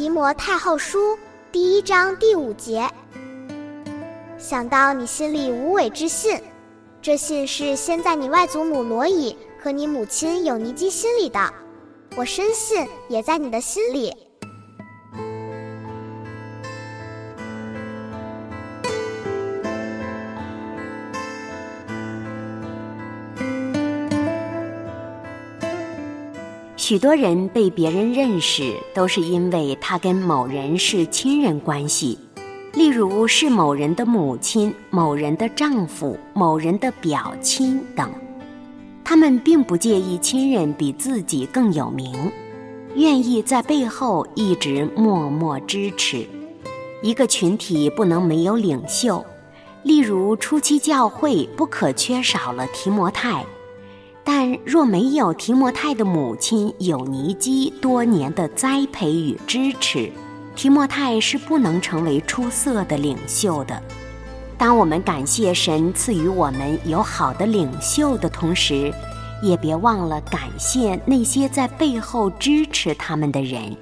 提摩太后书第一章第五节，想到你心里无伪之信，这信是先在你外祖母罗以和你母亲有尼基心里的，我深信也在你的心里。许多人被别人认识，都是因为他跟某人是亲人关系，例如是某人的母亲、某人的丈夫、某人的表亲等。他们并不介意亲人比自己更有名，愿意在背后一直默默支持。一个群体不能没有领袖，例如初期教会不可缺少了提摩太。但若没有提莫泰的母亲有尼基多年的栽培与支持，提莫泰是不能成为出色的领袖的。当我们感谢神赐予我们有好的领袖的同时，也别忘了感谢那些在背后支持他们的人。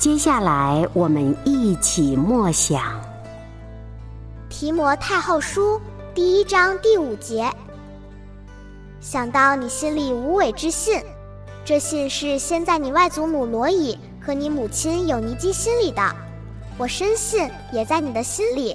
接下来，我们一起默想《提摩太后书》第一章第五节。想到你心里无伪之信，这信是先在你外祖母罗伊和你母亲有尼基心里的，我深信也在你的心里。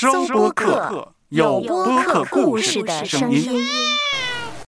搜播客，有播客故事的声音。